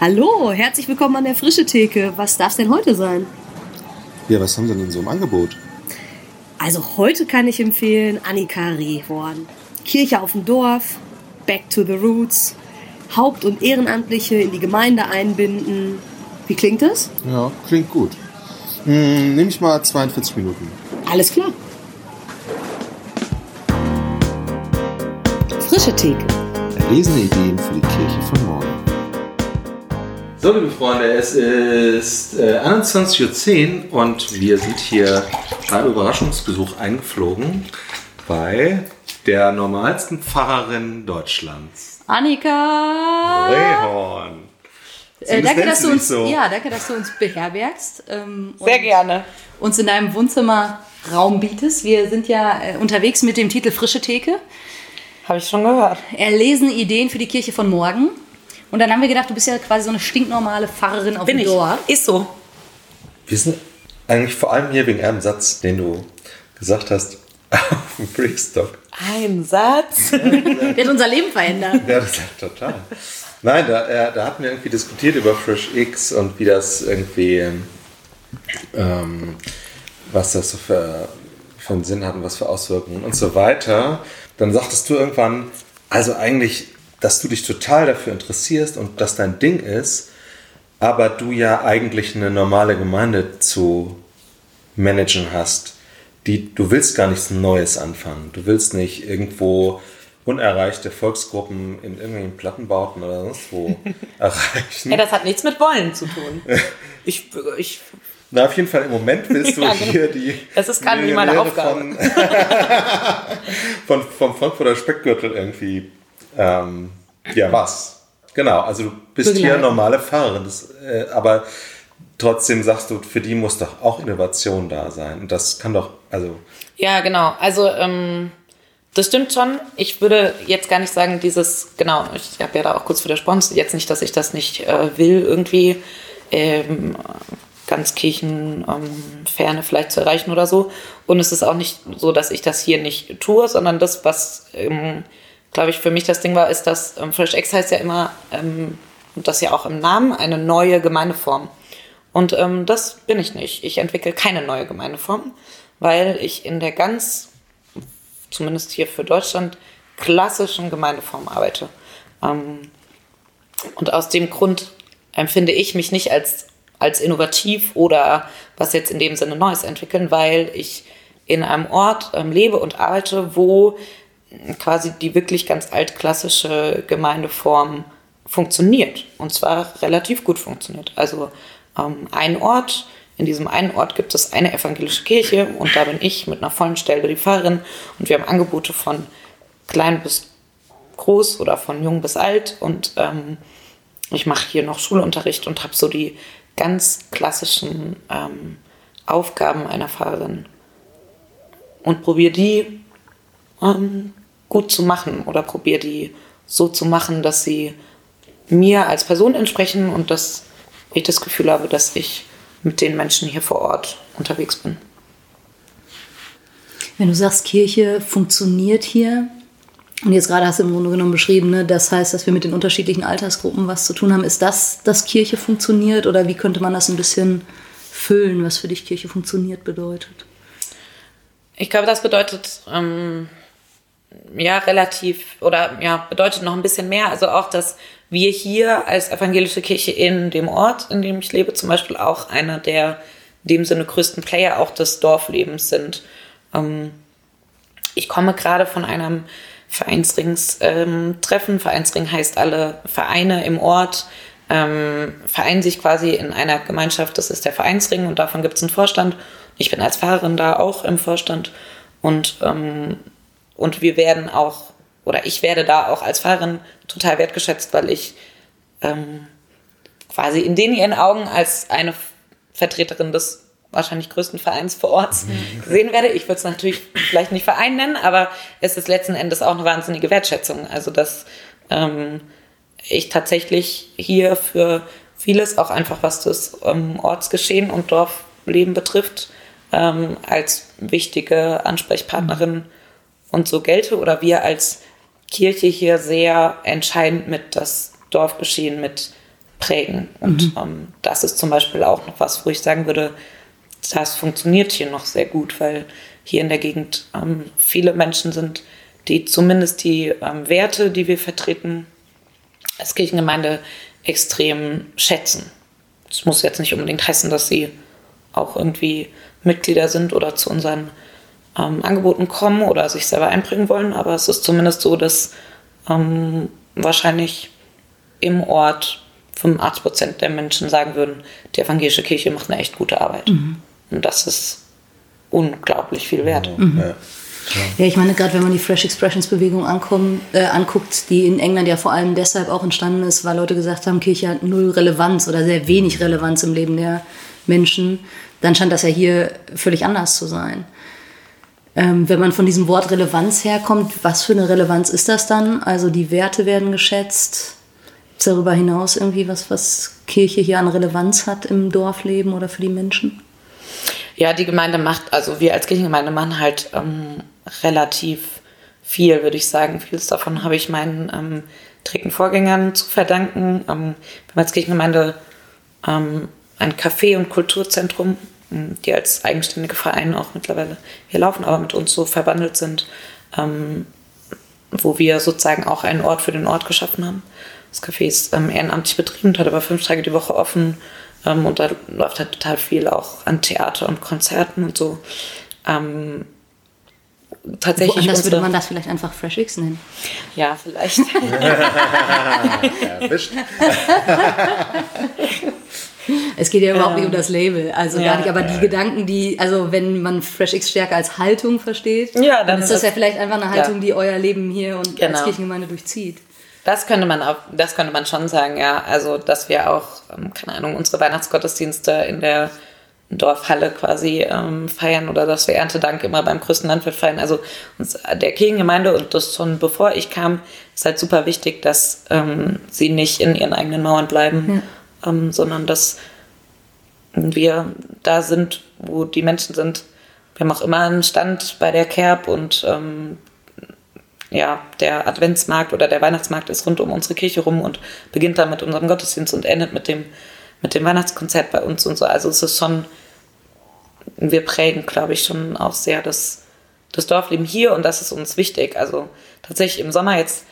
Hallo, herzlich willkommen an der Frische Theke. Was darf es denn heute sein? Ja, was haben Sie denn so im Angebot? Also heute kann ich empfehlen Annika Rehhorn. Kirche auf dem Dorf, Back to the Roots, Haupt- und Ehrenamtliche in die Gemeinde einbinden. Wie klingt das? Ja, klingt gut. Hm, nehme ich mal 42 Minuten. Alles klar. Frische Theke. Erlesene Ideen für die Kirche von morgen. So, liebe Freunde, es ist äh, 21.10 Uhr und wir sind hier beim Überraschungsbesuch eingeflogen bei der normalsten Pfarrerin Deutschlands. Annika! Rehorn. Äh, danke, dass du uns, so. ja, danke, dass du uns beherbergst. Ähm, Sehr und gerne. Uns in deinem Wohnzimmer Raum bietest. Wir sind ja äh, unterwegs mit dem Titel Frische Theke. Habe ich schon gehört. Erlesene Ideen für die Kirche von morgen. Und dann haben wir gedacht, du bist ja quasi so eine stinknormale Pfarrerin auf Bin dem ich. Dorf. Ist so. Wir sind eigentlich vor allem hier wegen einem Satz, den du gesagt hast auf dem Freakstock. Ein Satz. Der hat unser Leben verändert. Ja, das ist total. Nein, da, äh, da hatten wir irgendwie diskutiert über Fresh X und wie das irgendwie, ähm, was das so für, für einen Sinn hat und was für Auswirkungen und so weiter. Dann sagtest du irgendwann, also eigentlich, dass du dich total dafür interessierst und dass dein Ding ist, aber du ja eigentlich eine normale Gemeinde zu managen hast. Die, du willst gar nichts Neues anfangen. Du willst nicht irgendwo unerreichte Volksgruppen in irgendwelchen Plattenbauten oder sonst wo erreichen. Ja, das hat nichts mit Wollen zu tun. Ich, ich, Na, auf jeden Fall im Moment willst du Ja, genau. hier die. Das ist gerade nicht meine Aufgabe. Von, von, vom Frankfurter Speckgürtel irgendwie. Ähm, ja, was? Genau, also du bist hier Begleiten. normale Fahrerin, das, äh, aber trotzdem sagst du, für die muss doch auch Innovation da sein. Und das kann doch, also. ja, genau. Also, ähm, das stimmt schon. Ich würde jetzt gar nicht sagen, dieses, genau, ich habe ja da auch kurz widersprochen. Jetzt nicht, dass ich das nicht äh, will, irgendwie ähm, ganz Kirchenferne vielleicht zu erreichen oder so. Und es ist auch nicht so, dass ich das hier nicht tue, sondern das, was, ähm, glaube ich, für mich das Ding war, ist, dass ähm, Fresh X heißt ja immer, ähm, das ja auch im Namen, eine neue Gemeindeform. Und ähm, das bin ich nicht. Ich entwickle keine neue Gemeindeform, weil ich in der ganz, zumindest hier für Deutschland, klassischen Gemeindeform arbeite. Ähm, und aus dem Grund empfinde ich mich nicht als, als innovativ oder was jetzt in dem Sinne Neues entwickeln, weil ich in einem Ort ähm, lebe und arbeite, wo quasi die wirklich ganz altklassische Gemeindeform funktioniert. Und zwar relativ gut funktioniert. Also ähm, ein Ort, in diesem einen Ort gibt es eine evangelische Kirche und da bin ich mit einer vollen Stelle die Pfarrerin und wir haben Angebote von klein bis groß oder von jung bis alt und ähm, ich mache hier noch Schulunterricht und habe so die ganz klassischen ähm, Aufgaben einer Pfarrerin und probiere die ähm, gut zu machen oder probiere die so zu machen, dass sie mir als Person entsprechen und dass ich das Gefühl habe, dass ich mit den Menschen hier vor Ort unterwegs bin. Wenn du sagst, Kirche funktioniert hier, und jetzt gerade hast du im Grunde genommen beschrieben, ne, das heißt, dass wir mit den unterschiedlichen Altersgruppen was zu tun haben. Ist das, dass Kirche funktioniert oder wie könnte man das ein bisschen füllen, was für dich Kirche funktioniert bedeutet? Ich glaube, das bedeutet ähm, ja relativ oder ja bedeutet noch ein bisschen mehr. Also auch, dass wir hier als evangelische Kirche in dem Ort, in dem ich lebe, zum Beispiel auch einer der in dem Sinne größten Player auch des Dorflebens sind. Ähm, ich komme gerade von einem Vereinsrings-Treffen. Vereinsring heißt, alle Vereine im Ort ähm, vereinen sich quasi in einer Gemeinschaft. Das ist der Vereinsring und davon gibt es einen Vorstand. Ich bin als Fahrerin da auch im Vorstand und, ähm, und wir werden auch, oder ich werde da auch als Fahrerin total wertgeschätzt, weil ich ähm, quasi in denen ihren Augen als eine Vertreterin des wahrscheinlich größten Vereins vor Ort gesehen werde. Ich würde es natürlich vielleicht nicht Verein nennen, aber es ist letzten Endes auch eine wahnsinnige Wertschätzung. Also dass ähm, ich tatsächlich hier für vieles, auch einfach was das ähm, Ortsgeschehen und Dorfleben betrifft, ähm, als wichtige Ansprechpartnerin und so gelte oder wir als Kirche hier sehr entscheidend mit das Dorfgeschehen mit prägen. Und ähm, das ist zum Beispiel auch noch was, wo ich sagen würde, das funktioniert hier noch sehr gut, weil hier in der Gegend ähm, viele Menschen sind, die zumindest die ähm, Werte, die wir vertreten, als Kirchengemeinde extrem schätzen. Das muss jetzt nicht unbedingt heißen, dass sie auch irgendwie Mitglieder sind oder zu unseren ähm, Angeboten kommen oder sich selber einbringen wollen, aber es ist zumindest so, dass ähm, wahrscheinlich im Ort 85 Prozent der Menschen sagen würden, die evangelische Kirche macht eine echt gute Arbeit. Und das ist unglaublich viel wert. Ja. Ja, ich meine, gerade wenn man die Fresh Expressions Bewegung ankommen, äh, anguckt, die in England ja vor allem deshalb auch entstanden ist, weil Leute gesagt haben, Kirche hat null Relevanz oder sehr wenig Relevanz im Leben der Menschen, dann scheint das ja hier völlig anders zu sein. Ähm, wenn man von diesem Wort Relevanz herkommt, was für eine Relevanz ist das dann? Also die Werte werden geschätzt. Gibt's darüber hinaus irgendwie was, was Kirche hier an Relevanz hat im Dorfleben oder für die Menschen? Ja, die Gemeinde macht, also wir als Kirchengemeinde machen halt ähm, relativ viel, würde ich sagen. Vieles davon habe ich meinen ähm, direkten Vorgängern zu verdanken. Ähm, wir haben als Kirchengemeinde ähm, ein Café- und Kulturzentrum, die als eigenständige Vereine auch mittlerweile hier laufen, aber mit uns so verbandelt sind, ähm, wo wir sozusagen auch einen Ort für den Ort geschaffen haben. Das Café ist ähm, ehrenamtlich betrieben und hat aber fünf Tage die Woche offen. Ähm, und da läuft halt total viel auch an Theater und Konzerten und so. Ähm, tatsächlich Woanders würde man das vielleicht einfach Fresh X nennen. ja, vielleicht. Erwischt. Es geht ja überhaupt nicht um das Label, also ja. gar nicht, aber die Gedanken, die, also wenn man Fresh X stärker als Haltung versteht, Ja, dann, dann ist das ist- ja vielleicht einfach eine Haltung, ja. die euer Leben hier und als Genau. Kirchengemeinde durchzieht. Das könnte man auch, das könnte man schon sagen, ja. Also, dass wir auch, ähm, keine Ahnung, unsere Weihnachtsgottesdienste in der Dorfhalle quasi ähm, feiern oder dass wir Erntedank immer beim größten Landwirt feiern. Also uns, der Kirchengemeinde und das schon bevor ich kam, ist halt super wichtig, dass ähm, sie nicht in ihren eigenen Mauern bleiben, ähm, sondern dass wir da sind, wo die Menschen sind. Wir haben auch immer einen Stand bei der Kerb und ähm, ja, der Adventsmarkt oder der Weihnachtsmarkt ist rund um unsere Kirche rum und beginnt dann mit unserem Gottesdienst und endet mit dem, mit dem Weihnachtskonzert bei uns und so. Also es ist schon, wir prägen, glaube ich, schon auch sehr das, das Dorfleben hier und das ist uns wichtig. Also tatsächlich im Sommer jetzt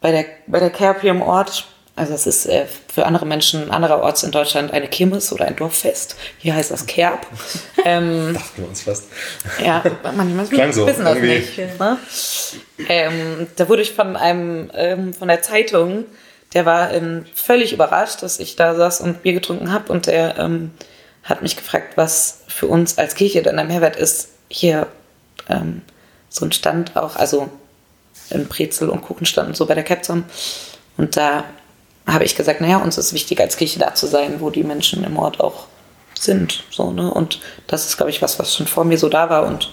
bei der, bei der Kerb hier im Ort, also es ist äh, für andere Menschen andererorts in Deutschland eine Kirmes oder ein Dorffest. Hier heißt das Kerb. ähm, Dachten wir uns fast. ja, manchmal Klang so, wissen das nicht. Ne? Ähm, da wurde ich von einem ähm, von der Zeitung, der war ähm, völlig überrascht, dass ich da saß und Bier getrunken habe und der ähm, hat mich gefragt, was für uns als Kirche denn ein Mehrwert ist, hier ähm, so ein Stand auch, also ein Brezel- und Kuchenstand und so bei der Cap zu haben. Und da habe ich gesagt, naja, uns ist wichtig, als Kirche da zu sein, wo die Menschen im Ort auch sind. So, ne? Und das ist, glaube ich, was, was schon vor mir so da war und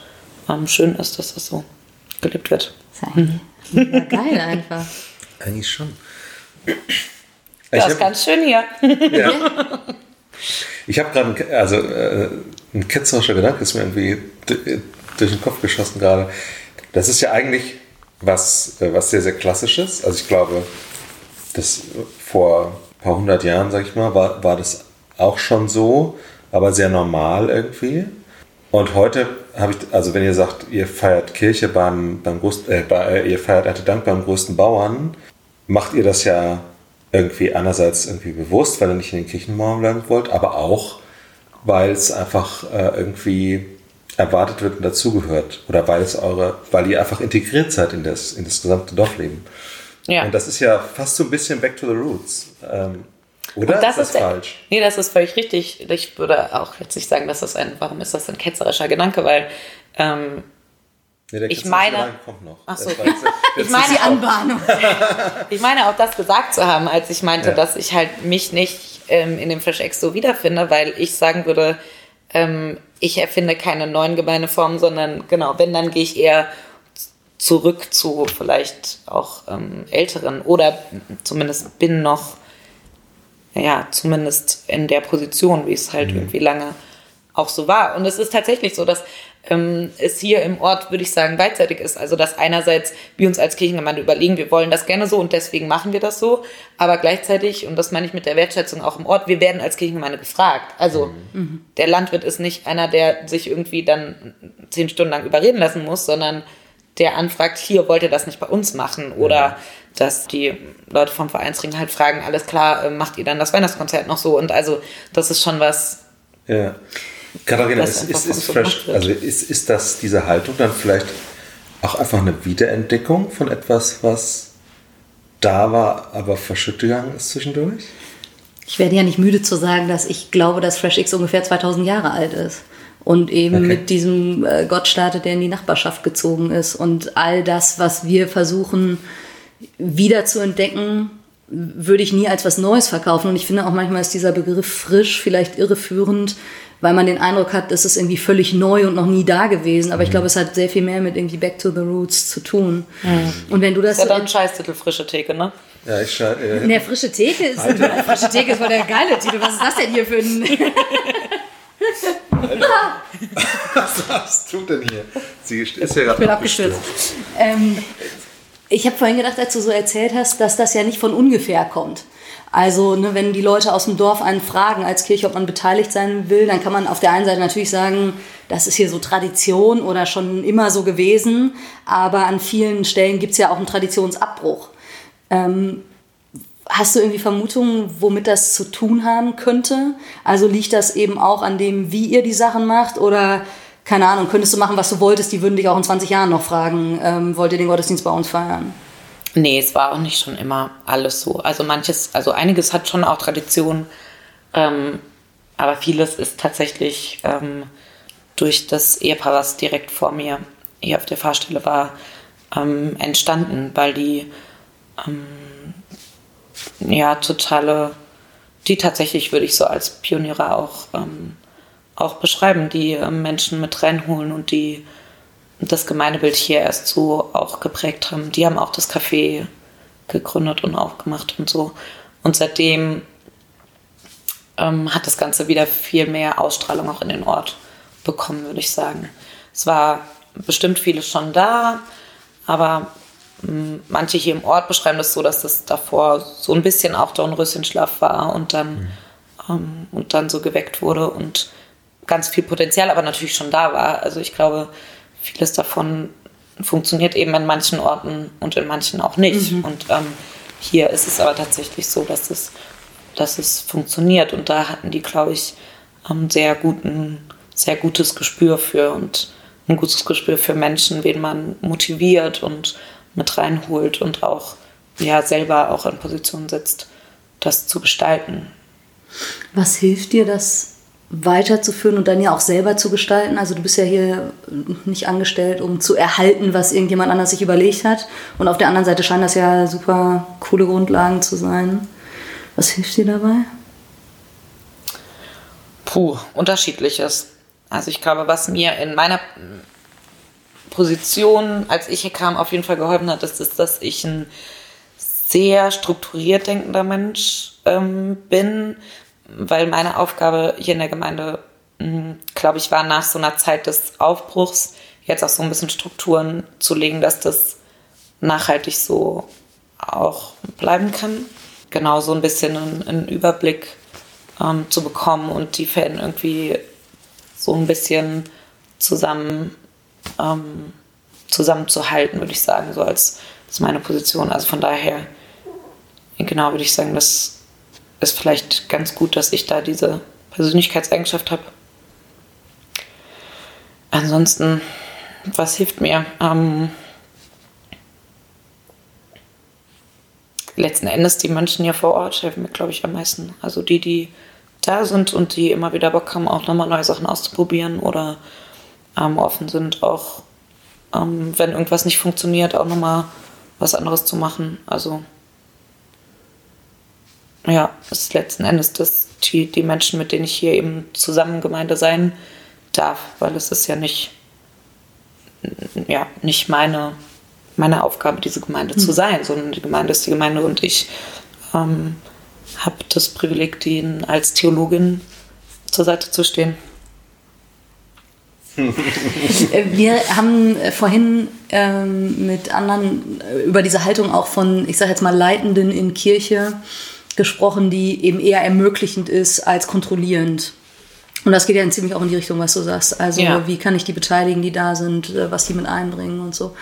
ähm, schön ist, dass das so gelebt wird. Das ist eigentlich mega geil einfach. Eigentlich schon. Das Ich ist hab- ganz schön hier. Ich habe gerade, ein- also äh, ein ketzerischer Gedanke ist mir irgendwie d- durch den Kopf geschossen gerade. Das ist ja eigentlich was, äh, was sehr, sehr klassisches. Also ich glaube, das vor ein paar hundert Jahren, sag ich mal, war, war das auch schon so, aber sehr normal irgendwie. Und heute habe ich, also wenn ihr sagt, ihr feiert Kirche beim, beim größten, äh, bei, ihr feiert Erntedank beim größten Bauern, macht ihr das ja irgendwie einerseits irgendwie bewusst, weil ihr nicht in den Kirchenmauern bleiben wollt, aber auch, weil es einfach äh, irgendwie erwartet wird und dazugehört. Oder weil es eure, weil ihr einfach integriert seid in das, in das gesamte Dorfleben. Ja. Und das ist ja fast so ein bisschen back to the roots. Ähm, oder Und ist das der- falsch? Nee, das ist völlig richtig. Ich würde auch jetzt nicht sagen, dass das ein, warum ist das ein ketzerischer Gedanke, weil ähm, Nee, der Ich meine- kommt noch. Ach so. Das jetzt- ich meine, Die auch, Anbahnung. ich meine auch das gesagt zu haben, als ich meinte, Ja. dass ich halt mich nicht ähm, in dem Fresh X so wiederfinde, weil ich sagen würde, ähm, ich erfinde keine neuen Gemeindeformen, sondern genau, wenn, dann gehe ich eher zurück zu vielleicht auch ähm, älteren oder zumindest bin noch, ja, zumindest in der Position, wie es halt irgendwie lange auch so war. Und es ist tatsächlich so, dass ähm, es hier im Ort, würde ich sagen, beidseitig ist. Also dass einerseits wir uns als Kirchengemeinde überlegen, wir wollen das gerne so und deswegen machen wir das so, aber gleichzeitig, und das meine ich mit der Wertschätzung auch im Ort, wir werden als Kirchengemeinde gefragt. Also mhm. der Landwirt ist nicht einer, der sich irgendwie dann zehn Stunden lang überreden lassen muss, sondern der anfragt, hier wollt ihr das nicht bei uns machen oder ja. dass die Leute vom Vereinsring halt fragen, alles klar, äh, macht ihr dann das Weihnachtskonzert noch so und also das ist schon was. Ja. Katharina, ist, ist, ist, fresh, also ist, ist das diese Haltung dann vielleicht auch einfach eine Wiederentdeckung von etwas, was da war, aber verschüttet gegangen ist zwischendurch? Ich werde ja nicht müde zu sagen, dass ich glaube, dass Fresh X ungefähr 2000 Jahre alt ist. Und eben okay. mit diesem äh, Gott startet, der in die Nachbarschaft gezogen ist. Und all das, was wir versuchen wieder zu entdecken, würde ich nie als was Neues verkaufen. Und ich finde auch manchmal ist dieser Begriff frisch vielleicht irreführend, weil man den Eindruck hat, es ist irgendwie völlig neu und noch nie da gewesen. Aber ich mhm. glaube, es hat sehr viel mehr mit irgendwie Back to the Roots zu tun. Mhm. Und wenn du das. Ja, dann Scheißtitel, frische Theke, ne? Ja, ich schaue. Äh, ne, frische Theke ist. frische Theke ist voll der geile Titel. Was ist das denn hier für ein. Was hast du denn hier? Sie ist ja ich bin abgestürzt. Ähm, ich habe vorhin gedacht, als du so erzählt hast, dass das ja nicht von ungefähr kommt. Also, ne, wenn die Leute aus dem Dorf einen fragen als Kirche, ob man beteiligt sein will, dann kann man auf der einen Seite natürlich sagen, das ist hier so Tradition oder schon immer so gewesen, aber an vielen Stellen gibt es ja auch einen Traditionsabbruch. Ähm, hast du irgendwie Vermutungen, womit das zu tun haben könnte? Also liegt das eben auch an dem, wie ihr die Sachen macht oder keine Ahnung, könntest du machen, was du wolltest, die würden dich auch in 20 Jahren noch fragen, ähm, wollt ihr den Gottesdienst bei uns feiern? Nee, es war auch nicht schon immer alles so. Also manches, also einiges hat schon auch Tradition, ähm, aber vieles ist tatsächlich ähm, durch das Ehepaar, was direkt vor mir hier auf der Fahrstelle war, ähm, entstanden, weil die ähm, ja totale, die tatsächlich würde ich so als Pioniere auch, ähm, auch beschreiben, die ähm, Menschen mit reinholen und die das Gemeindebild hier erst so auch geprägt haben. Die haben auch das Café gegründet und aufgemacht und so. Und seitdem ähm, hat das Ganze wieder viel mehr Ausstrahlung auch in den Ort bekommen, würde ich sagen. Es war bestimmt vieles schon da, aber manche hier im Ort beschreiben das so, dass das davor so ein bisschen auch Dornröschenschlaf war und dann, mhm. ähm, und dann so geweckt wurde und ganz viel Potenzial aber natürlich schon da war. Also ich glaube, vieles davon funktioniert eben in manchen Orten und in manchen auch nicht. Mhm. Und ähm, hier ist es aber tatsächlich so, dass es, dass es funktioniert. Und da hatten die, glaube ich, ähm, sehr guten, sehr gutes Gespür für und ein gutes Gespür für Menschen, wen man motiviert und mit reinholt und auch ja selber auch in Position setzt, das zu gestalten. Was hilft dir, das weiterzuführen und dann ja auch selber zu gestalten. Also du bist ja hier nicht angestellt, um zu erhalten, was irgendjemand anders sich überlegt hat. Und auf der anderen Seite scheinen das ja super coole Grundlagen zu sein. Was hilft dir dabei? Puh, unterschiedliches. Also ich glaube, was mir in meiner Position, als ich hier kam, auf jeden Fall geholfen hat, ist, ist dass ich ein sehr strukturiert denkender Mensch ähm, bin, weil meine Aufgabe hier in der Gemeinde, hm, glaube ich, war nach so einer Zeit des Aufbruchs jetzt auch so ein bisschen Strukturen zu legen, dass das nachhaltig so auch bleiben kann. Genau so ein bisschen einen, einen Überblick ähm, zu bekommen und die Fäden irgendwie so ein bisschen zusammen ähm, zusammenzuhalten, würde ich sagen, so als, als meine Position. Also von daher, genau, würde ich sagen, das ist vielleicht ganz gut, dass ich da diese Persönlichkeitseigenschaft habe. Ansonsten, was hilft mir? Ähm, letzten Endes die Menschen hier vor Ort helfen mir, glaube ich, am meisten. Also die, die da sind und die immer wieder Bock haben, auch nochmal neue Sachen auszuprobieren oder ähm, offen sind, auch ähm, wenn irgendwas nicht funktioniert, auch nochmal was anderes zu machen. Also ja, ist letzten Endes das, die, die Menschen, mit denen ich hier eben zusammen Gemeinde sein darf, weil es ist ja nicht, ja, nicht meine, meine Aufgabe, diese Gemeinde mhm. zu hm. sein, sondern die Gemeinde ist die Gemeinde und ich ähm, habe das Privileg, ihnen als Theologin zur Seite zu stehen. Wir haben vorhin ähm, mit anderen über diese Haltung auch von, ich sage jetzt mal, Leitenden in Kirche gesprochen, die eben eher ermöglichend ist als kontrollierend. Und das geht ja ziemlich auch in die Richtung, was du sagst. Also ja. wie kann ich die beteiligen, die da sind, äh, was die mit einbringen und so.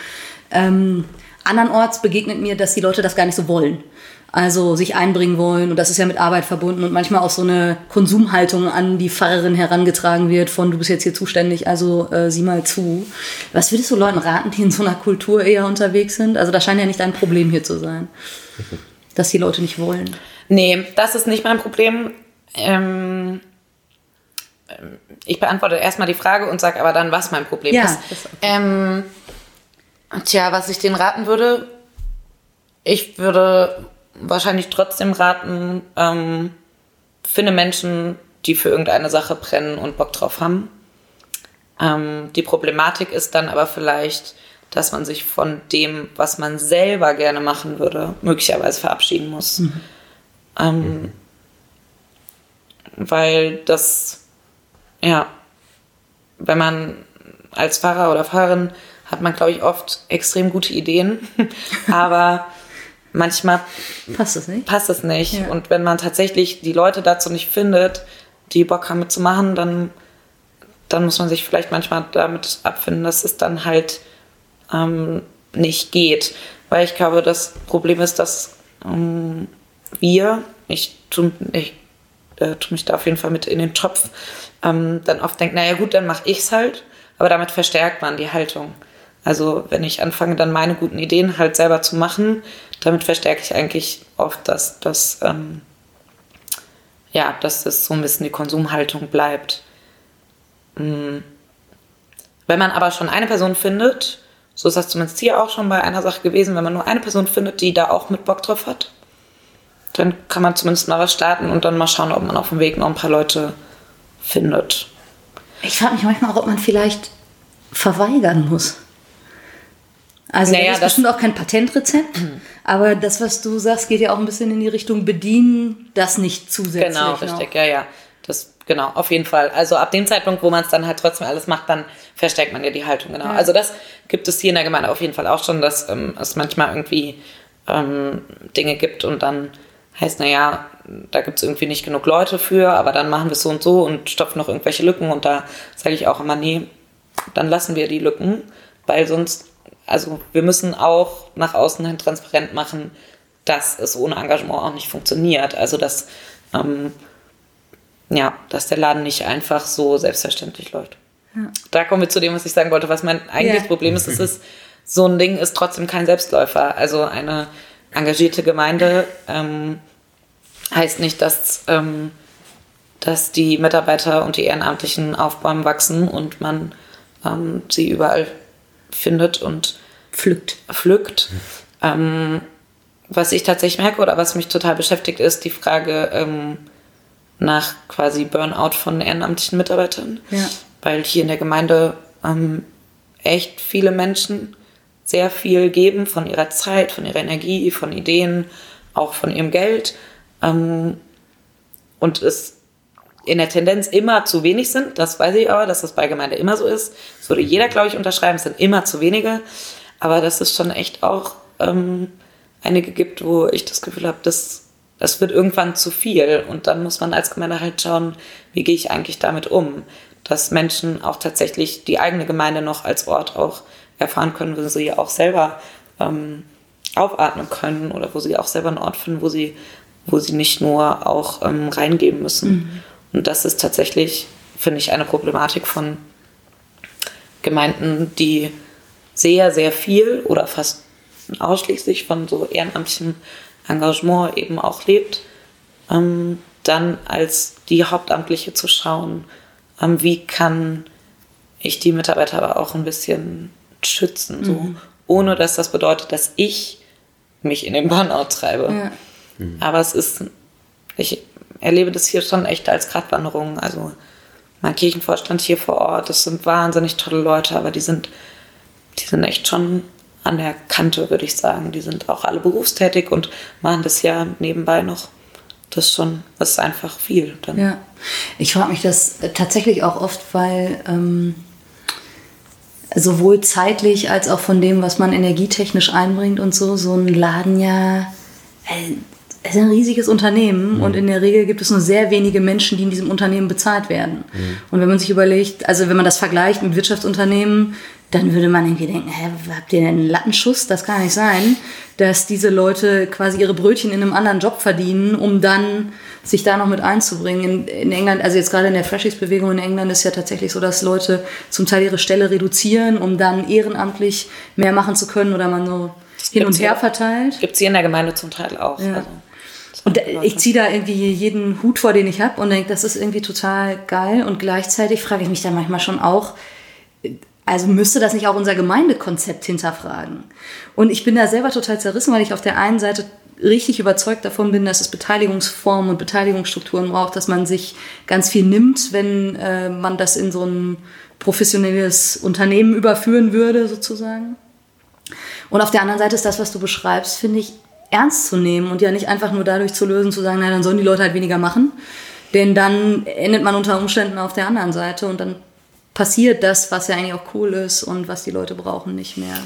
Ähm, andernorts begegnet mir, dass die Leute das gar nicht so wollen. Also sich einbringen wollen und das ist ja mit Arbeit verbunden und manchmal auch so eine Konsumhaltung an die Pfarrerin herangetragen wird von du bist jetzt hier zuständig, also äh, sieh mal zu. Was würdest du Leuten raten, die in so einer Kultur eher unterwegs sind? Also das scheint ja nicht dein Problem hier zu sein, dass die Leute nicht wollen. Nee, das ist nicht mein Problem. Ähm, ich beantworte erstmal die Frage und sage aber dann, was mein Problem ja, ist. ist okay. ähm, tja, was ich denen raten würde, ich würde wahrscheinlich trotzdem raten, ähm, finde Menschen, die für irgendeine Sache brennen und Bock drauf haben. Ähm, die Problematik ist dann aber vielleicht, dass man sich von dem, was man selber gerne machen würde, möglicherweise verabschieden muss. Mhm. Ähm. Weil das ja, wenn man als Pfarrer oder Pfarrerin hat man, glaube ich, oft extrem gute Ideen, aber manchmal passt es nicht. Passt es nicht. Ja. Und wenn man tatsächlich die Leute dazu nicht findet, die Bock haben mitzumachen, dann, dann muss man sich vielleicht manchmal damit abfinden, dass es dann halt ähm, nicht geht. Weil ich glaube, das Problem ist, dass ähm, wir, ich, ich äh, tue mich da auf jeden Fall mit in den Topf, ähm, dann oft denkt, naja gut, dann mache ich es halt, aber damit verstärkt man die Haltung. Also wenn ich anfange, dann meine guten Ideen halt selber zu machen, damit verstärke ich eigentlich oft, dass, dass, ähm, ja, dass es so ein bisschen die Konsumhaltung bleibt. Mhm. Wenn man aber schon eine Person findet, so ist das zumindest hier auch schon bei einer Sache gewesen, wenn man nur eine Person findet, die da auch mit Bock drauf hat, dann kann man zumindest mal was starten und dann mal schauen, ob man auf dem Weg noch ein paar Leute findet. Ich frage mich manchmal auch, ob man vielleicht verweigern muss. Also naja, das ist bestimmt auch kein Patentrezept. aber das, was du sagst, geht ja auch ein bisschen in die Richtung bedienen, das nicht zusätzlich. Genau, richtig, ja, ja. Das, genau, auf jeden Fall. Also ab dem Zeitpunkt, wo man es dann halt trotzdem alles macht, dann verstärkt man ja die Haltung, genau. Ja. Also das gibt es hier in der Gemeinde auf jeden Fall auch schon, dass ähm, es manchmal irgendwie ähm, Dinge gibt und dann heißt, naja, da gibt es irgendwie nicht genug Leute für, aber dann machen wir es so und so und stopfen noch irgendwelche Lücken und da sage ich auch immer, nee, dann lassen wir die Lücken, weil sonst, also wir müssen auch nach außen hin transparent machen, dass es ohne Engagement auch nicht funktioniert. Also dass, ähm, ja, dass der Laden nicht einfach so selbstverständlich läuft. Ja. Da kommen wir zu dem, was ich sagen wollte, was mein eigentliches ja. Problem ist. Es ist, so ein Ding ist trotzdem kein Selbstläufer. Also eine engagierte Gemeinde ähm, heißt nicht, dass, ähm, dass die Mitarbeiter und die Ehrenamtlichen auf Bäumen wachsen und man ähm, sie überall findet und pflückt. pflückt. Ähm, was ich tatsächlich merke oder was mich total beschäftigt, ist die Frage ähm, nach quasi Burnout von ehrenamtlichen Mitarbeitern. Ja. Weil hier in der Gemeinde ähm, echt viele Menschen sehr viel geben von ihrer Zeit, von ihrer Energie, von Ideen, auch von ihrem Geld. Ähm, und es in der Tendenz immer zu wenig sind. Das weiß ich aber, dass das bei Gemeinde immer so ist. Das würde jeder, glaube ich, unterschreiben. Es sind immer zu wenige. Aber dass es schon echt auch ähm, einige gibt, wo ich das Gefühl habe, das, das wird irgendwann zu viel. Und dann muss man als Gemeinde halt schauen, wie gehe ich eigentlich damit um, dass Menschen auch tatsächlich die eigene Gemeinde noch als Ort auch erfahren können, wo sie auch selber ähm, aufatmen können oder wo sie auch selber einen Ort finden, wo sie, wo sie nicht nur auch ähm, reingeben müssen. Mhm. Und das ist tatsächlich, finde ich, eine Problematik von Gemeinden, die sehr, sehr viel oder fast ausschließlich von so ehrenamtlichem Engagement eben auch lebt, ähm, dann als die Hauptamtliche zu schauen, ähm, wie kann ich die Mitarbeiter aber auch ein bisschen schützen, so, mhm. ohne dass das bedeutet, dass ich mich in den Burnout treibe. Ja. Mhm. Aber es ist, ich erlebe das hier schon echt als Gratwanderung. Also mein Kirchenvorstand hier vor Ort, das sind wahnsinnig tolle Leute, aber die sind, die sind echt schon an der Kante, würde ich sagen. Die sind auch alle berufstätig und machen das ja nebenbei noch. Das ist schon, das ist einfach viel. Dann. Ja, ich frage mich das tatsächlich auch oft, weil ähm, sowohl zeitlich als auch von dem, was man energietechnisch einbringt und so, so ein Laden ja, äh, es ist ein riesiges Unternehmen mhm. und in der Regel gibt es nur sehr wenige Menschen, die in diesem Unternehmen bezahlt werden. Mhm. Und wenn man sich überlegt, also wenn man das vergleicht mit Wirtschaftsunternehmen, dann würde man irgendwie denken, hä, habt ihr denn einen Lattenschuss? Das kann nicht sein, dass diese Leute quasi ihre Brötchen in einem anderen Job verdienen, um dann sich da noch mit einzubringen. In, in England, also jetzt gerade in der Freshies-Bewegung in England ist ja tatsächlich so, dass Leute zum Teil ihre Stelle reduzieren, um dann ehrenamtlich mehr machen zu können oder man so hin und her verteilt. Gibt es hier in der Gemeinde zum Teil auch. Ja. Also. Und ich ziehe da irgendwie jeden Hut vor, den ich habe und denke, das ist irgendwie total geil. Und gleichzeitig frage ich mich dann manchmal schon auch, also müsste das nicht auch unser Gemeindekonzept hinterfragen? Und ich bin da selber total zerrissen, weil ich auf der einen Seite richtig überzeugt davon bin, dass es Beteiligungsformen und Beteiligungsstrukturen braucht, dass man sich ganz viel nimmt, wenn äh, man das in so ein professionelles Unternehmen überführen würde, sozusagen. Und auf der anderen Seite ist das, was du beschreibst, finde ich ernst zu nehmen und ja nicht einfach nur dadurch zu lösen, zu sagen, nein, dann sollen die Leute halt weniger machen. Denn dann endet man unter Umständen auf der anderen Seite und dann passiert das, was ja eigentlich auch cool ist und was die Leute brauchen, nicht mehr.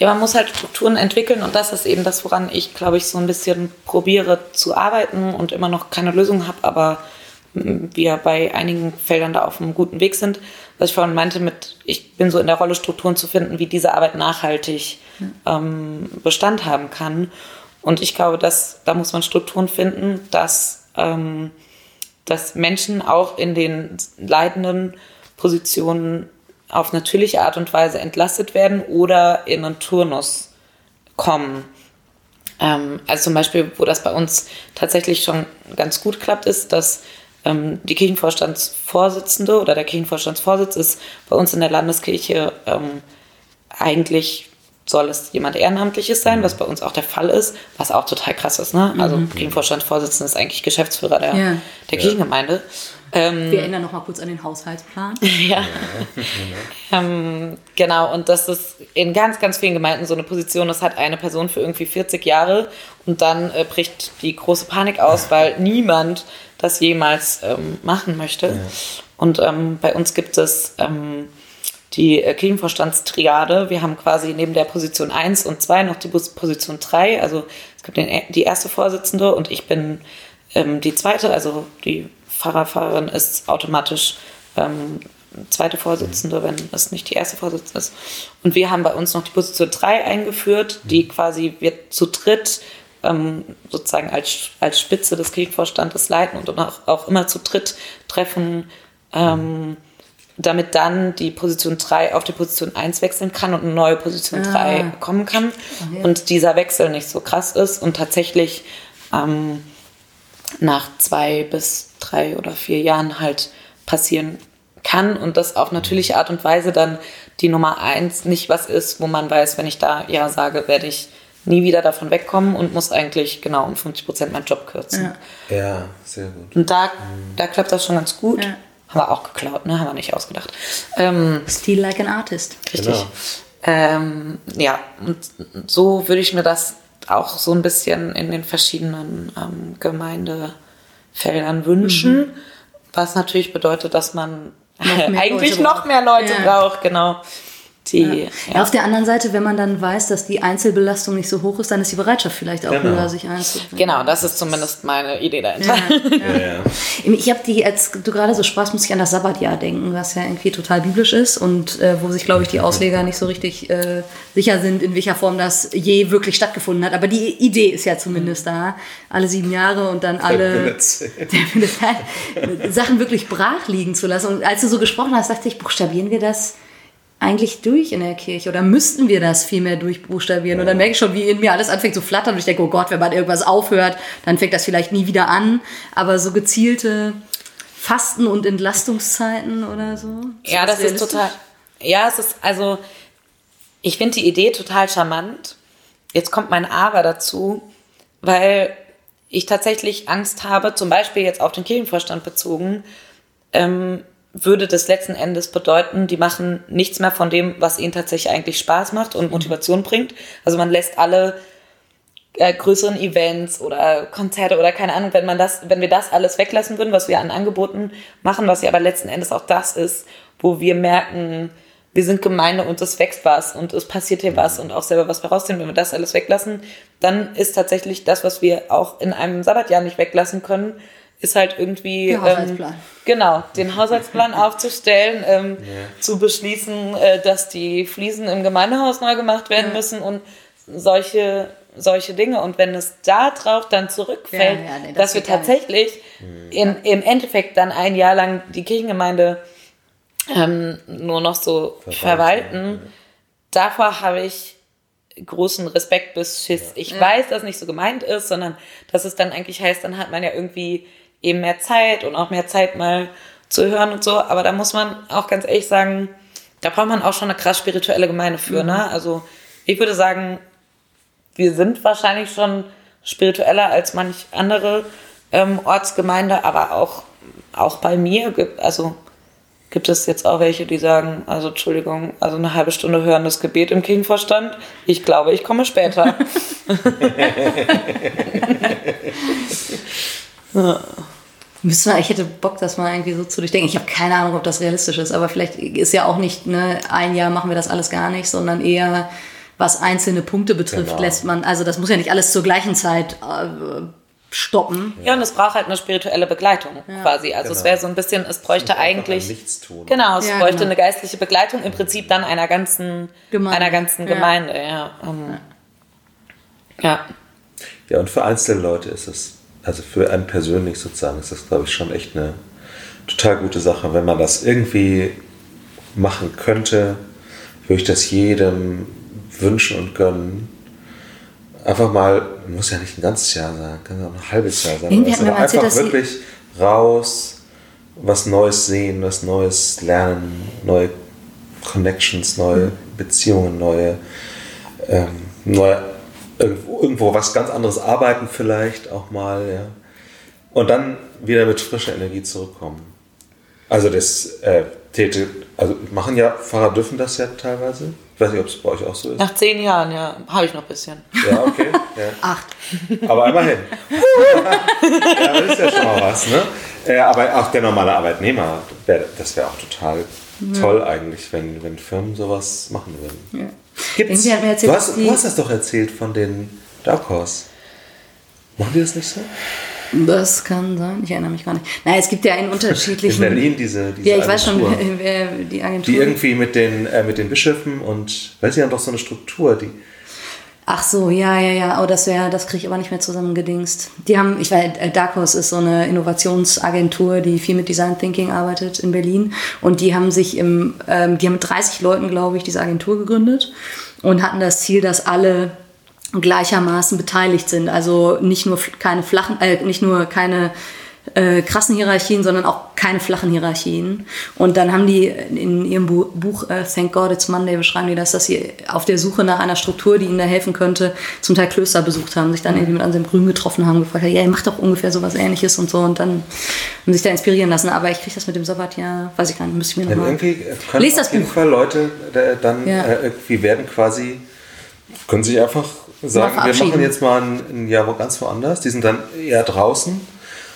Ja, man muss halt Strukturen entwickeln und das ist eben das, woran ich, glaube ich, so ein bisschen probiere zu arbeiten und immer noch keine Lösung habe, aber wir bei einigen Feldern da auf einem guten Weg sind. Was ich vorhin meinte mit, ich bin so in der Rolle, Strukturen zu finden, wie diese Arbeit nachhaltig ähm, Bestand haben kann. Und ich glaube, dass da muss man Strukturen finden, dass, ähm, dass Menschen auch in den leitenden Positionen auf natürliche Art und Weise entlastet werden oder in einen Turnus kommen. Ähm, also zum Beispiel, wo das bei uns tatsächlich schon ganz gut klappt, ist, dass ähm, die Kirchenvorstandsvorsitzende oder der Kirchenvorstandsvorsitz ist bei uns in der Landeskirche ähm, eigentlich soll es jemand Ehrenamtliches sein, was bei uns auch der Fall ist, was auch total krass ist. Ne? Also mhm. Kirchenvorstandsvorsitzender ist eigentlich Geschäftsführer der, ja. der Kirchengemeinde. Ähm, Wir erinnern noch mal kurz an den Haushaltsplan. ja. ähm, genau, und das ist in ganz, ganz vielen Gemeinden so eine Position, das hat eine Person für irgendwie 40 Jahre und dann äh, bricht die große Panik aus, weil niemand das jemals ähm, machen möchte. Ja. Und ähm, bei uns gibt es ähm, die äh, Kirchenvorstandstriade. Wir haben quasi neben der Position 1 und 2 noch die Position 3. Also es gibt den, die erste Vorsitzende und ich bin ähm, die zweite. Also die Pfarrerfahrerin ist automatisch ähm, zweite Vorsitzende, wenn es nicht die erste Vorsitzende ist. Und wir haben bei uns noch die Position 3 eingeführt, die quasi wird zu dritt ähm, sozusagen als, als Spitze des Kirchenvorstandes leiten und auch, auch immer zu dritt treffen. Ähm, damit dann die Position 3 auf die Position 1 wechseln kann und eine neue Position ah. 3 kommen kann. Okay. Und dieser Wechsel nicht so krass ist und tatsächlich ähm, nach zwei bis drei oder vier Jahren halt passieren kann und das auf natürliche Art und Weise dann die Nummer 1 nicht was ist, wo man weiß, wenn ich da Ja sage, werde ich nie wieder davon wegkommen und muss eigentlich genau um 50 Prozent meinen Job kürzen. Ja, ja sehr gut. Und da, da klappt das schon ganz gut. Ja. Haben wir auch geklaut, ne? Haben wir nicht ausgedacht. Ähm, Steal like an artist. Richtig. Genau. Ähm, ja, und so würde ich mir das auch so ein bisschen in den verschiedenen ähm, Gemeindefeldern wünschen. Mhm. Was natürlich bedeutet, dass man noch eigentlich noch mehr Leute ja. braucht, genau. Die, ja. ja. Auf der anderen Seite, wenn man dann weiß, dass die Einzelbelastung nicht so hoch ist, dann ist die Bereitschaft vielleicht auch genau. höher, sich einzubringen. Genau, das ist zumindest meine Idee dahinter. Ja, ich habe die, als du gerade so sprachst, muss ich an das Sabbatjahr denken, was ja irgendwie total biblisch ist und äh, wo sich, glaube ich, die Ausleger nicht so richtig äh, sicher sind, in welcher Form das je wirklich stattgefunden hat. Aber die Idee ist ja zumindest da. Alle sieben Jahre und dann alle Sachen wirklich brach liegen zu lassen. Und als du so gesprochen hast, dachte ich, buchstabieren wir das? Eigentlich durch in der Kirche oder müssten wir das viel mehr durchbuchstabieren? Und dann merke ich schon, wie in mir alles anfängt zu flattern und ich denke, oh Gott, wenn man irgendwas aufhört, dann fängt das vielleicht nie wieder an. Aber so gezielte Fasten- und Entlastungszeiten oder so? Ja, das ist total. Ja, es ist also, ich finde die Idee total charmant. Jetzt kommt mein Aber dazu, weil ich tatsächlich Angst habe, zum Beispiel jetzt auf den Kirchenvorstand bezogen, ähm, würde das letzten Endes bedeuten, die machen nichts mehr von dem, was ihnen tatsächlich eigentlich Spaß macht und Motivation bringt. Also man lässt alle äh, größeren Events oder Konzerte oder keine Ahnung, wenn man das, wenn wir das alles weglassen würden, was wir an Angeboten machen, was ja aber letzten Endes auch das ist, wo wir merken, wir sind Gemeinde und es wächst was und es passiert hier was und auch selber was wir wenn wir das alles weglassen, dann ist tatsächlich das, was wir auch in einem Sabbatjahr nicht weglassen können, ist halt irgendwie. Ähm, genau den Haushaltsplan aufzustellen, ähm, Ja. zu beschließen, äh, dass die Fliesen im Gemeindehaus neu gemacht werden Ja. müssen und solche solche Dinge und wenn es da drauf dann zurückfällt, Ja, ja, nee, das dass wir tatsächlich in, im Endeffekt dann ein Jahr lang die Kirchengemeinde ähm, nur noch so Verwalten, verwalten, davor habe ich großen Respekt bis Schiss. Ich weiß, dass nicht so gemeint ist, sondern dass es dann eigentlich heißt, dann hat man ja irgendwie eben mehr Zeit und auch mehr Zeit mal zu hören und so. Aber da muss man auch ganz ehrlich sagen, da braucht man auch schon eine krass spirituelle Gemeinde für. Ne? Also ich würde sagen, wir sind wahrscheinlich schon spiritueller als manch andere ähm, Ortsgemeinde, aber auch, auch bei mir gibt, also gibt es jetzt auch welche, die sagen, also Entschuldigung, also eine halbe Stunde hören das Gebet im Kirchenvorstand. Ich glaube, ich komme später. Müssen wir, ich hätte Bock, das mal irgendwie so zu durchdenken. Ich habe keine Ahnung, ob das realistisch ist, aber vielleicht ist ja auch nicht, ne, ein Jahr machen wir das alles gar nicht, sondern eher, was einzelne Punkte betrifft, Genau. lässt man, also das muss ja nicht alles zur gleichen Zeit äh, stoppen. Ja, und es braucht halt eine spirituelle Begleitung quasi. Also es Genau. wäre so ein bisschen, es bräuchte eigentlich. nichts tun. Genau, es Ja, bräuchte genau. eine geistliche Begleitung, im Prinzip dann einer ganzen Gemeinde. Einer ganzen Ja. Gemeinde, ja. Ähm, ja. Ja, und für einzelne Leute ist es, also für einen persönlich sozusagen, ist das, glaube ich, schon echt eine total gute Sache. Wenn man das irgendwie machen könnte, würde ich das jedem wünschen und gönnen. Einfach mal, muss ja nicht ein ganzes Jahr sein, kann ja auch ein halbes Jahr sein. Irgendwie hat mir erzählt, einfach sie- wirklich raus, was Neues sehen, was Neues lernen, neue Connections, neue Beziehungen, neue ähm, neue, irgendwo, was ganz anderes arbeiten vielleicht auch mal, ja. Und dann wieder mit frischer Energie zurückkommen. Also das äh, täte, also machen ja, Pfarrer dürfen das ja teilweise. Ich weiß nicht, ob es bei euch auch so ist. Nach zehn Jahren, ja, habe ich noch ein bisschen. Ja, okay. Ja. Acht. Aber immerhin. ja, das ist ja schon mal was, ne? Aber auch der normale Arbeitnehmer, das wäre auch total toll eigentlich, wenn, wenn Firmen sowas machen würden. Ja. Gibt's, erzählt, du, hast, du hast das doch erzählt von den Dark Horse. Machen die das nicht so? Das kann sein, ich erinnere mich gar nicht. Naja, es gibt ja in In unterschiedlichen. Berlin diese, diese ja, ich weiß schon, Agentur, wer die Agentur. Die irgendwie mit den, äh, mit den Bischöfen und, weiß ich, haben doch so eine Struktur, die, Ach so, ja, ja, ja. Oh, das wäre, das kriege ich aber nicht mehr zusammengedingst. Die haben, ich weiß, äh, Dark Horse ist so eine Innovationsagentur, die viel mit Design Thinking arbeitet in Berlin. Und die haben sich im, ähm, die haben mit 30 Leuten, glaube ich, diese Agentur gegründet und hatten das Ziel, dass alle gleichermaßen beteiligt sind. Also nicht nur keine flachen, äh, nicht nur keine äh, krassen Hierarchien, sondern auch keine flachen Hierarchien. Und dann haben die in ihrem Bu Buch äh, Thank God It's Monday beschreiben die das, dass sie auf der Suche nach einer Struktur, die ihnen da helfen könnte, zum Teil Klöster besucht haben, sich dann irgendwie mit Anselm Grün getroffen haben, gefragt, haben, ja, ihr macht doch ungefähr sowas ähnliches und so und dann haben sich da inspirieren lassen. Aber ich kriege das mit dem Sabbat ja, weiß ich gar nicht, müsste ich mir nochmal... Lies das auf jeden Buch. Fall Leute äh, dann Ja. äh, irgendwie werden quasi, können sich einfach sagen, wir machen jetzt mal ein, ein Jahr wo ganz woanders. Die sind dann eher draußen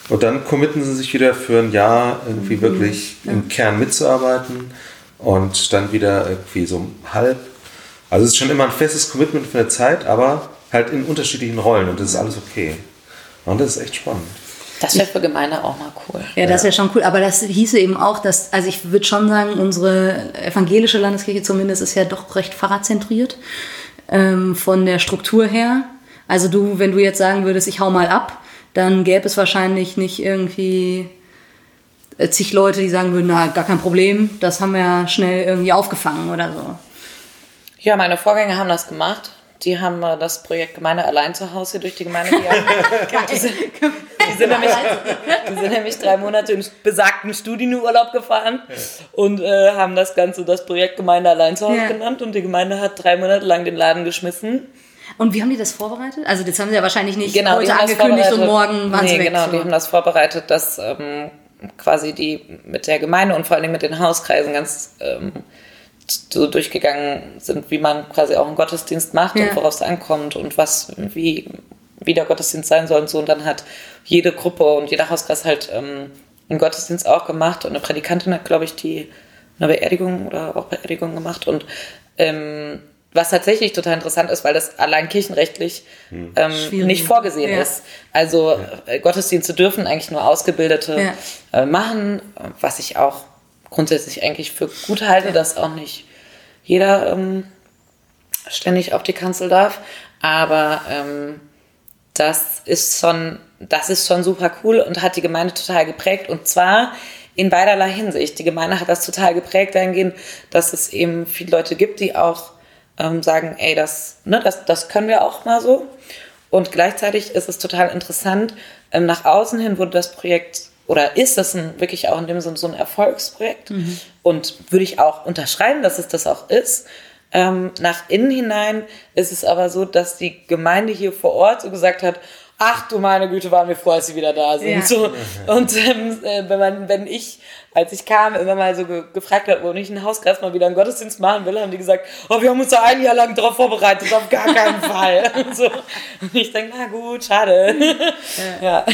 und dann committen sie sich wieder für ein Jahr irgendwie Mhm. wirklich im Kern mitzuarbeiten und dann wieder irgendwie so halb. Also es ist schon immer ein festes Commitment für eine Zeit, aber halt in unterschiedlichen Rollen und das ist alles okay. Und das ist echt spannend. Das wäre für Gemeinde auch mal cool. Ja, das wäre schon cool. Aber das hieße eben auch, dass, also ich würde schon sagen, unsere evangelische Landeskirche zumindest ist ja doch recht pfarrerzentriert ähm, von der Struktur her. Also du, wenn du jetzt sagen würdest, ich hau mal ab, dann gäbe es wahrscheinlich nicht irgendwie äh, zig Leute, die sagen würden, na, gar kein Problem, das haben wir ja schnell irgendwie aufgefangen oder so. Ja, meine Vorgänger haben das gemacht. Die haben äh, das Projekt Gemeinde allein zu Hause hier durch die Gemeinde gejagt. die, sind, die, sind nämlich, die sind nämlich drei Monate in besagten Studienurlaub gefahren und äh, haben das Ganze das Projekt Gemeinde allein zu Hause Ja. genannt. Und die Gemeinde hat drei Monate lang den Laden geschmissen. Und wie haben die das vorbereitet? Also das haben sie ja wahrscheinlich nicht Genau, heute angekündigt und morgen waren nee, sie weg. genau, so. die haben das vorbereitet, dass ähm, quasi die mit der Gemeinde und vor allem mit den Hauskreisen ganz ähm, so durchgegangen sind, wie man quasi auch einen Gottesdienst macht Ja. und worauf es ankommt und was, wie, wie der Gottesdienst sein soll und so. Und dann hat jede Gruppe und jeder Hauskreis halt ähm, einen Gottesdienst auch gemacht und eine Predikantin hat, glaube ich, die eine Beerdigung oder auch Beerdigung gemacht und ähm, was tatsächlich total interessant ist, weil das allein kirchenrechtlich Hm. ähm, nicht vorgesehen Ja. ist. Also äh, Gottesdienste dürfen eigentlich nur Ausgebildete Ja. äh, machen, was ich auch grundsätzlich eigentlich für gut halte, dass auch nicht jeder ähm, ständig auf die Kanzel darf. Aber ähm, das ist schon, das ist schon super cool und hat die Gemeinde total geprägt. Und zwar in beiderlei Hinsicht. Die Gemeinde hat das total geprägt dahingehend, dass es eben viele Leute gibt, die auch ähm, sagen, ey, das, ne, das, das können wir auch mal so. Und gleichzeitig ist es total interessant, ähm, nach außen hin wurde das Projekt oder ist das ein, wirklich auch in dem Sinne so ein Erfolgsprojekt und würde ich auch unterschreiben, dass es das auch ist. Ähm, nach innen hinein ist es aber so, dass die Gemeinde hier vor Ort so gesagt hat, ach du meine Güte, waren wir froh, als sie wieder da sind. Ja. So, und ähm, äh, wenn, man, wenn ich, als ich kam, immer mal so ge gefragt habe, wo ich einen Hauskreis mal wieder einen Gottesdienst machen will, haben die gesagt, oh, wir haben uns da ein Jahr lang darauf vorbereitet, auf gar keinen Fall. Und, so. und ich denke, na gut, schade. ja.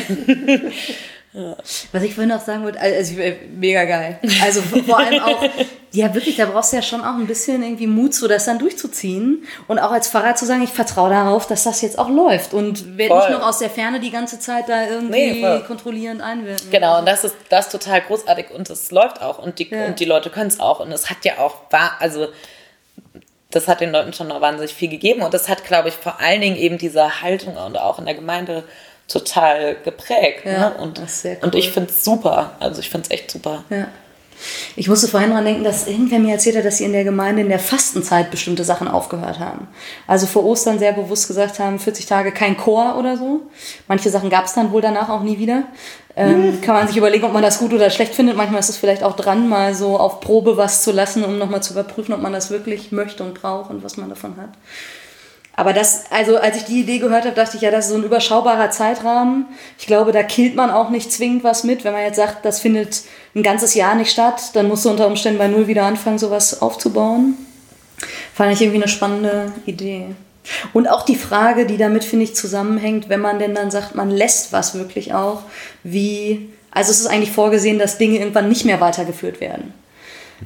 Was ich vorhin noch sagen wollte, also ich- mega geil. Also vor allem auch, ja wirklich, da brauchst du ja schon auch ein bisschen irgendwie Mut zu, das dann durchzuziehen. Und auch als Pfarrer zu sagen, ich vertraue darauf, dass das jetzt auch läuft. Und werde nicht noch aus der Ferne die ganze Zeit da irgendwie Nee, kontrollierend einwirken. Genau, und das ist, das ist total großartig und es läuft auch und die, Ja. und die Leute können es auch und es hat ja auch, also das hat den Leuten schon noch wahnsinnig viel gegeben und das hat, glaube ich, vor allen Dingen eben diese Haltung und auch in der Gemeinde total geprägt. Ja, ne? und, sehr und cool. ich finde es super, also ich finde es echt super. Ja. Ich musste vorhin dran denken, dass irgendwer mir erzählt hat, dass sie in der Gemeinde in der Fastenzeit bestimmte Sachen aufgehört haben. Also vor Ostern sehr bewusst gesagt haben, 40 Tage kein Chor oder so. Manche Sachen gab es dann wohl danach auch nie wieder. Ähm, kann man sich überlegen, ob man das gut oder schlecht findet. Manchmal ist es vielleicht auch dran, mal so auf Probe was zu lassen, um nochmal zu überprüfen, ob man das wirklich möchte und braucht und was man davon hat. Aber das, also als ich die Idee gehört habe, dachte ich, ja, das ist so ein überschaubarer Zeitrahmen. Ich glaube, da killt man auch nicht zwingend was mit. Wenn man jetzt sagt, das findet ein ganzes Jahr nicht statt, dann musst du unter Umständen bei Null wieder anfangen, sowas aufzubauen. Fand ich irgendwie eine spannende Idee. Und auch die Frage, die damit, finde ich, zusammenhängt, wenn man denn dann sagt, man lässt was wirklich auch, wie, also es ist eigentlich vorgesehen, dass Dinge irgendwann nicht mehr weitergeführt werden.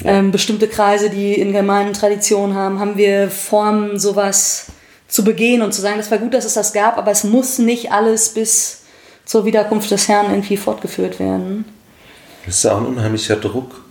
Ähm, bestimmte Kreise, die in Gemeinden Tradition haben, haben wir Formen, sowas zu begehen und zu sagen, das war gut, dass es das gab, aber es muss nicht alles bis zur Wiederkunft des Herrn irgendwie fortgeführt werden. Das ist ja auch ein unheimlicher Druck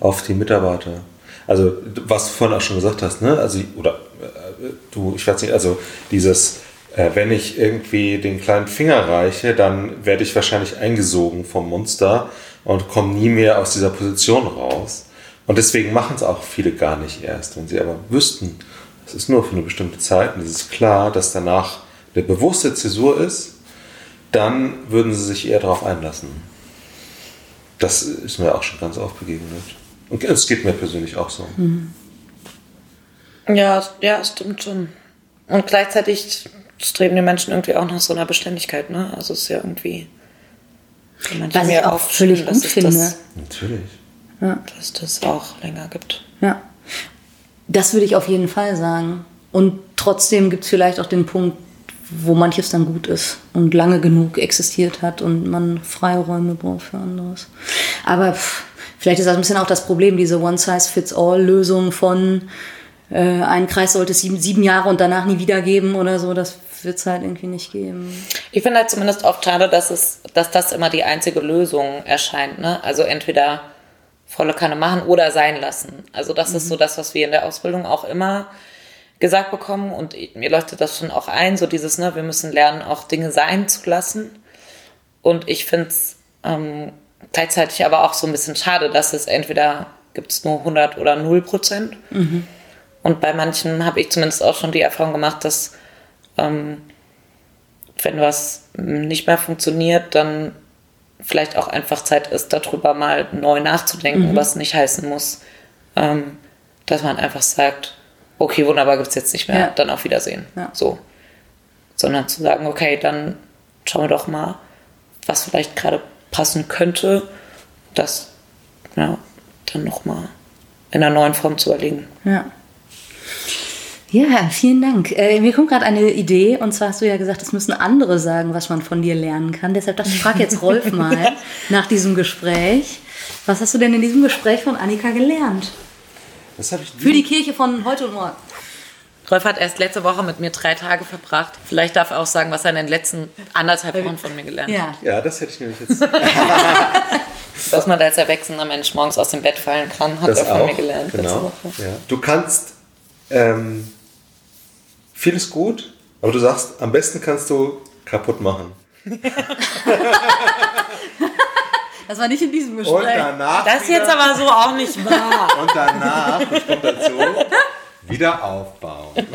auf die Mitarbeiter. Also, was du vorhin auch schon gesagt hast, ne? Also, oder äh, du, ich weiß nicht, also dieses, äh, wenn ich irgendwie den kleinen Finger reiche, dann werde ich wahrscheinlich eingesogen vom Monster und komme nie mehr aus dieser Position raus. Und deswegen machen es auch viele gar nicht erst. Wenn sie aber wüssten, es ist nur für eine bestimmte Zeit und es ist klar, dass danach eine bewusste Zäsur ist, dann würden sie sich eher darauf einlassen. Das ist mir auch schon ganz oft begegnet. Und es geht mir persönlich auch so. Ja, ja, stimmt schon. Und gleichzeitig streben die Menschen irgendwie auch nach so einer Beständigkeit, ne? Also es ist ja irgendwie. Was ich auch völlig gut finde. Das, Natürlich. dass das auch länger gibt. Ja. Das würde ich auf jeden Fall sagen. Und trotzdem gibt es vielleicht auch den Punkt, wo manches dann gut ist und lange genug existiert hat und man Freiräume braucht für anderes. Aber pff, vielleicht ist das ein bisschen auch das Problem, diese One-Size-Fits-All-Lösung von äh, ein Kreis sollte es sieben, sieben Jahre und danach nie wieder geben oder so. Das wird es halt irgendwie nicht geben. Ich finde halt zumindest oft schade, dass, es, dass das immer die einzige Lösung erscheint. Ne? Also entweder volle Kanne machen oder sein lassen. Also das ist so das, was wir in der Ausbildung auch immer gesagt bekommen und mir leuchtet das schon auch ein, so dieses, ne, wir müssen lernen, auch Dinge sein zu lassen. Und ich finde es ähm, gleichzeitig aber auch so ein bisschen schade, dass es entweder gibt es nur 100 oder 0 Prozent. Und bei manchen habe ich zumindest auch schon die Erfahrung gemacht, dass ähm, wenn was nicht mehr funktioniert, dann vielleicht auch einfach Zeit ist, darüber mal neu nachzudenken, was nicht heißen muss, ähm, dass man einfach sagt, okay, wunderbar, gibt es jetzt nicht mehr, Ja. dann auf Wiedersehen. Ja. So. Sondern zu sagen, okay, dann schauen wir doch mal, was vielleicht gerade passen könnte, das ja, dann nochmal in einer neuen Form zu überlegen. Ja. Ja, vielen Dank. Äh, mir kommt gerade eine Idee und zwar hast du ja gesagt, es müssen andere sagen, was man von dir lernen kann. Deshalb dachte ich, ich frage jetzt Rolf mal nach diesem Gespräch. Was hast du denn in diesem Gespräch von Annika gelernt? Habe ich Für die Kirche von heute und morgen. Rolf hat erst letzte Woche mit mir drei Tage verbracht. Vielleicht darf er auch sagen, was er in den letzten anderthalb Wochen von mir gelernt hat. Ja. Ja, das hätte ich nämlich jetzt. Dass man als erwachsener Mensch morgens aus dem Bett fallen kann, hat Das er von auch. mir gelernt letzte Genau. Woche. Ja. Du kannst ähm, vieles gut, aber du sagst, am besten kannst du kaputt machen. Das war nicht in diesem Und Gespräch. danach. Das ist jetzt aber so auch nicht wahr. Und danach, das kommt dazu, wieder aufbauen.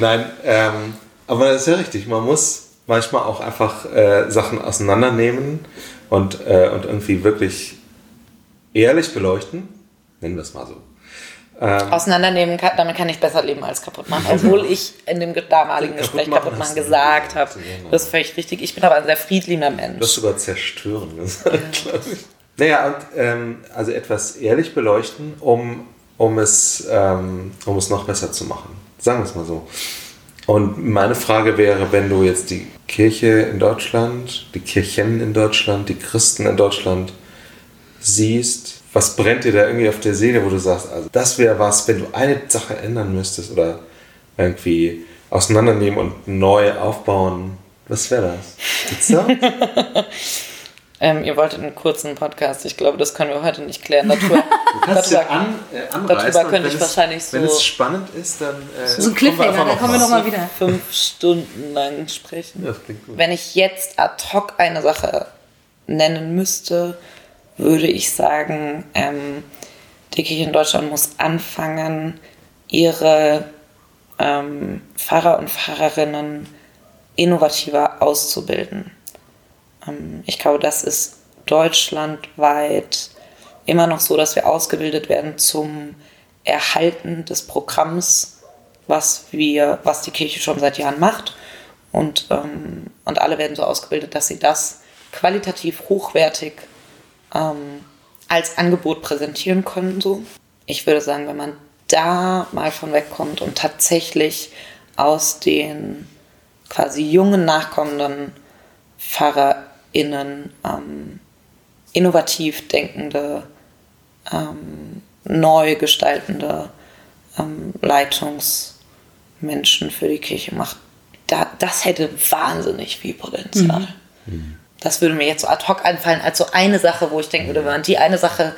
Nein, ähm, aber das ist ja richtig. Man muss manchmal auch einfach äh, Sachen auseinandernehmen und, äh, und irgendwie wirklich ehrlich beleuchten. Nennen wir es mal so. Auseinandernehmen, kann, damit kann ich besser leben als kaputt machen. Obwohl ich in dem damaligen Kaputt Gespräch machen kaputt machen hast du gesagt habe. genau. Das ist völlig richtig. Ich bin aber ein sehr friedliebender Du Mensch. hast sogar zerstören gesagt, glaube ich. Naja, und ähm, also etwas ehrlich beleuchten, um, um, es, ähm, um es noch besser zu machen. Sagen wir es mal so. Und meine Frage wäre, wenn du jetzt die Kirche in Deutschland, die Kirchen in Deutschland, die Christen in Deutschland siehst, was brennt dir da irgendwie auf der Seele, wo du sagst, also das wäre was, wenn du eine Sache ändern müsstest oder irgendwie auseinandernehmen und neu aufbauen, was wäre das? Gibt's da? Ähm, ihr wolltet einen kurzen Podcast. Ich glaube, das können wir heute nicht klären. Darüber, Du kannst ja darüber, an, äh, anreißen darüber könnte wenn ich es- wahrscheinlich so- Wenn es spannend ist, dann. Äh, So ein Cliffhanger, da kommen wir mal. nochmal wieder. fünf Stunden lang sprechen. Ja, das klingt gut. Wenn ich jetzt ad hoc eine Sache nennen müsste, würde ich sagen, ähm, die Kirche in Deutschland muss anfangen, ihre ähm, Pfarrer und Pfarrerinnen innovativer auszubilden. Ähm, ich glaube, das ist deutschlandweit immer noch so, dass wir ausgebildet werden zum Erhalten des Programms, was wir, was die Kirche schon seit Jahren macht. Und, ähm, und alle werden so ausgebildet, dass sie das qualitativ hochwertig ähm, als Angebot präsentieren können. So. Ich würde sagen, wenn man da mal von wegkommt und tatsächlich aus den quasi jungen nachkommenden PfarrerInnen ähm, innovativ denkende, ähm, neu gestaltende ähm, Leitungsmenschen für die Kirche macht, da, das hätte wahnsinnig viel Potenzial. Das würde mir jetzt so ad hoc einfallen als so eine Sache, wo ich denken würde, wenn man die eine Sache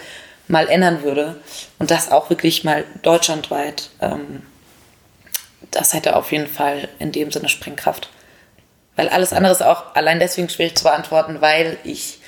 mal ändern würde und das auch wirklich mal deutschlandweit, ähm, das hätte auf jeden Fall in dem Sinne Sprengkraft. Weil alles andere ist auch allein deswegen schwierig zu beantworten, weil ich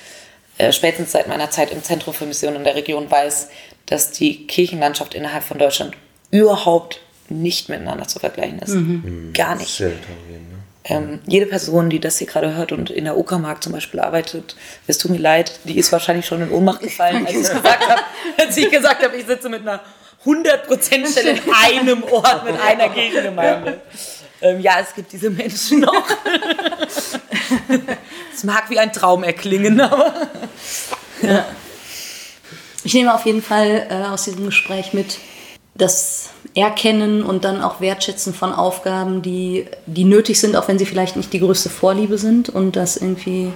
äh, spätestens seit meiner Zeit im Zentrum für Mission in der Region weiß, dass die Kirchenlandschaft innerhalb von Deutschland überhaupt nicht miteinander zu vergleichen ist. Gar nicht. Sehr heterogen, ne? Ähm, jede Person, die das hier gerade hört und in der Uckermark zum Beispiel arbeitet, es tut mir leid, die ist wahrscheinlich schon in Ohnmacht gefallen, als ich gesagt habe, als ich gesagt habe, ich sitze mit einer 100% Stelle in einem Ort mit einer Gegengemeinde. Ähm, ja, es gibt diese Menschen noch. Es mag wie ein Traum erklingen, aber Ich nehme auf jeden Fall äh, aus diesem Gespräch mit das Erkennen und dann auch Wertschätzen von Aufgaben, die, die nötig sind, auch wenn sie vielleicht nicht die größte Vorliebe sind und das irgendwie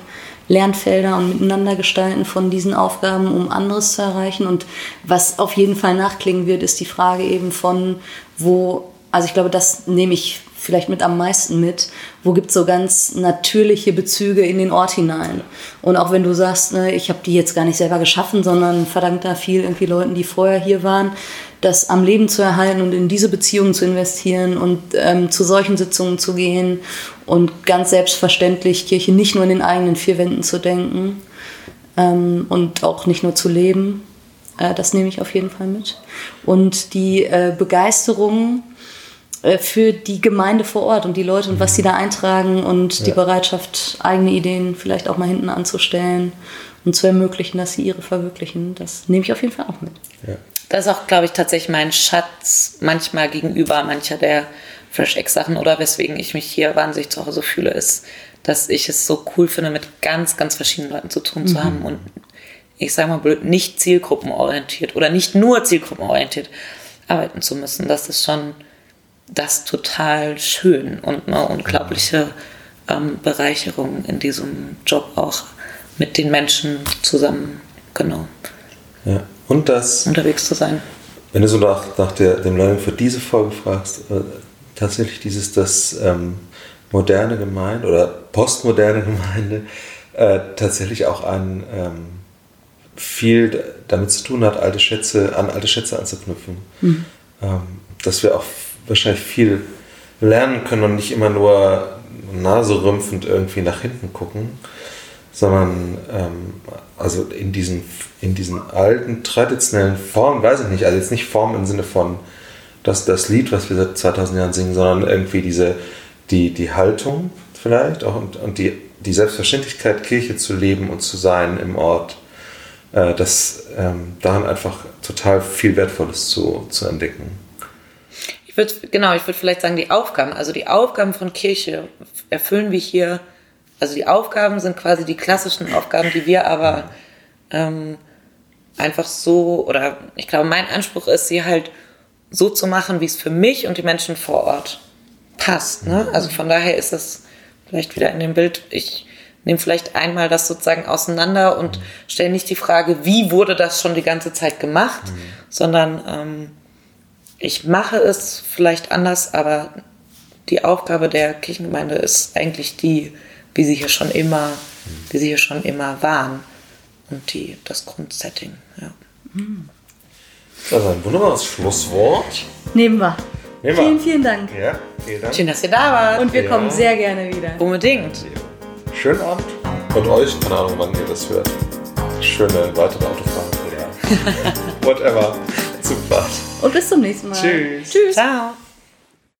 Lernfelder und miteinander gestalten von diesen Aufgaben, um anderes zu erreichen. Und was auf jeden Fall nachklingen wird, ist die Frage eben von, wo, also ich glaube, das nehme ich vielleicht mit am meisten mit, wo gibt es so ganz natürliche Bezüge in den Ort hinein. Und auch wenn du sagst, ne, ich habe die jetzt gar nicht selber geschaffen, sondern verdankt da viel irgendwie Leuten, die vorher hier waren, das am Leben zu erhalten und in diese Beziehungen zu investieren und ähm, zu solchen Sitzungen zu gehen und ganz selbstverständlich Kirche nicht nur in den eigenen vier Wänden zu denken ähm, und auch nicht nur zu leben. Äh, das nehme ich auf jeden Fall mit. Und die äh, Begeisterung äh, für die Gemeinde vor Ort und die Leute und was sie da eintragen und die Bereitschaft, eigene Ideen vielleicht auch mal hinten anzustellen und zu ermöglichen, dass sie ihre verwirklichen. Das nehme ich auf jeden Fall auch mit. Ja. Das ist auch, glaube ich, tatsächlich mein Schatz manchmal gegenüber mancher der Fresh Egg Sachen oder weswegen ich mich hier wahnsinnig zu Hause fühle, ist, dass ich es so cool finde, mit ganz, ganz verschiedenen Leuten zu tun zu haben und ich sage mal blöd, nicht zielgruppenorientiert oder nicht nur zielgruppenorientiert arbeiten zu müssen. Das ist schon das total schön und eine unglaubliche ähm, Bereicherung in diesem Job auch mit den Menschen zusammen, genau, Ja. Und das, unterwegs zu sein. wenn du so nach, nach der, dem Learning für diese Folge fragst, äh, tatsächlich dieses, das ähm, moderne Gemeinde oder postmoderne Gemeinde äh, tatsächlich auch ein ähm, viel damit zu tun hat, alte Schätze, an alte Schätze anzuknüpfen. Ähm, dass wir auch wahrscheinlich viel lernen können und nicht immer nur naserümpfend irgendwie nach hinten gucken, sondern ähm, also in diesen, in diesen alten traditionellen Formen, weiß ich nicht, also jetzt nicht Form im Sinne von das, das Lied, was wir seit 2000 Jahren singen, sondern irgendwie diese, die, die Haltung vielleicht auch und, und die, die Selbstverständlichkeit, Kirche zu leben und zu sein im Ort, äh, dass ähm, daran einfach total viel Wertvolles zu, zu entdecken. Ich würde, genau, ich würde vielleicht sagen, die Aufgaben, also die Aufgaben von Kirche erfüllen wir hier, also die Aufgaben sind quasi die klassischen Aufgaben, die wir aber ähm, einfach so, oder ich glaube, mein Anspruch ist, sie halt so zu machen, wie es für mich und die Menschen vor Ort passt. Ne? Also von daher ist es vielleicht wieder in dem Bild, ich nehme vielleicht einmal das sozusagen auseinander und stelle nicht die Frage, wie wurde das schon die ganze Zeit gemacht, sondern ähm, ich mache es vielleicht anders, aber die Aufgabe der Kirchengemeinde ist eigentlich die, wie sie hier schon immer, wie sie hier schon immer waren und die, das Grundsetting. Ja. Das ist ein wunderbares Schlusswort. Nehmen wir. Nehmen wir. Vielen, vielen Dank. Ja, vielen Dank. Schön, dass ihr da wart. Und wir Ja. kommen sehr gerne wieder. Unbedingt. Schönen Abend. Und euch, keine Ahnung, wann ihr das hört. Schöne weitere Autofahrt oder whatever. Zugfahrt. Und bis zum nächsten Mal. Tschüss. Tschüss. Ciao.